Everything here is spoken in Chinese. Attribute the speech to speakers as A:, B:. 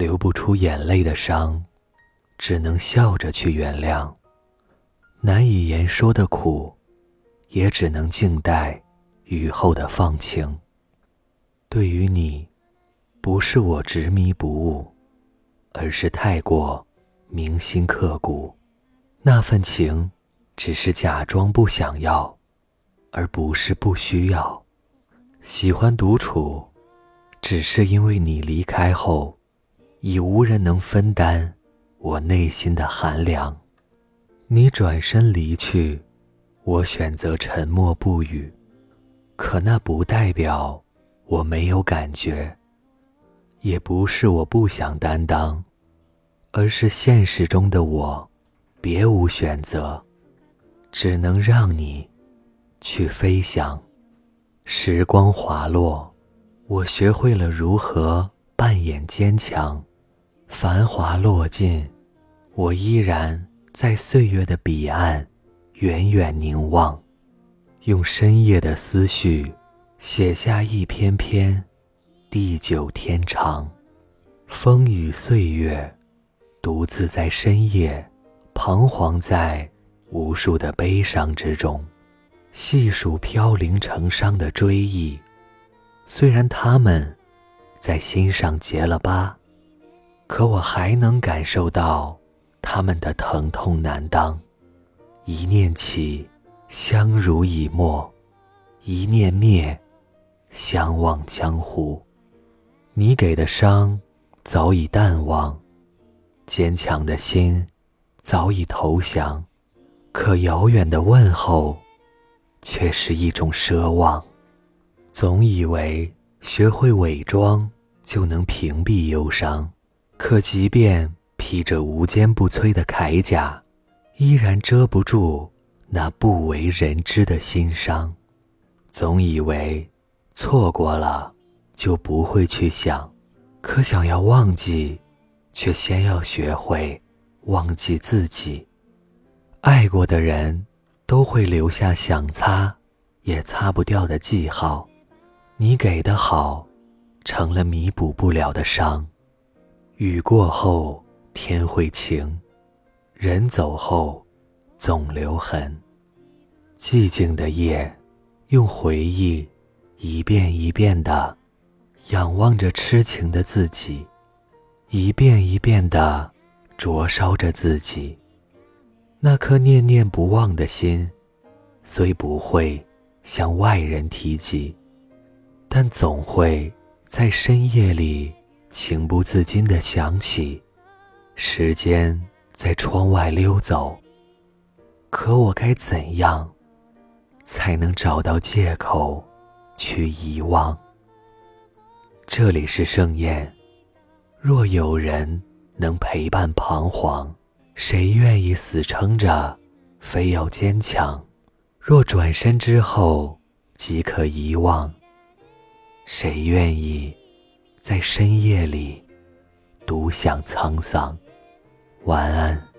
A: 流不出眼泪的伤，只能笑着去原谅；难以言说的苦，也只能静待雨后的放晴。对于你，不是我执迷不悟，而是太过铭心刻骨。那份情，只是假装不想要，而不是不需要。喜欢独处，只是因为你离开后，已无人能分担我内心的寒凉。你转身离去，我选择沉默不语。可那不代表我没有感觉，也不是我不想担当，而是现实中的我。别无选择，只能让你去飞翔。时光滑落，我学会了如何扮演坚强。繁华落尽，我依然在岁月的彼岸远远凝望，用深夜的思绪写下一篇篇地久天长。风雨岁月，独自在深夜。彷徨在无数的悲伤之中，细数飘零成伤的追忆。虽然他们在心上结了疤，可我还能感受到他们的疼痛难当。一念起，相濡以沫；一念灭，相忘江湖。你给的伤早已淡忘，坚强的心。早已投降，可遥远的问候，却是一种奢望。总以为学会伪装就能屏蔽忧伤，可即便披着无坚不摧的铠甲，依然遮不住那不为人知的心伤。总以为错过了就不会去想，可想要忘记，却先要学会。忘记自己，爱过的人，都会留下想擦也擦不掉的记号。你给的好，成了弥补不了的伤。雨过后天会晴，人走后总留痕。寂静的夜，用回忆一遍一遍的仰望着痴情的自己，一遍一遍的。灼烧着自己，那颗念念不忘的心，虽不会向外人提及，但总会在深夜里情不自禁地想起。时间在窗外溜走，可我该怎样，才能找到借口去遗忘？这里是盛宴，若有人。能陪伴彷徨，谁愿意死撑着，非要坚强？若转身之后即可遗忘，谁愿意在深夜里独享沧桑？晚安。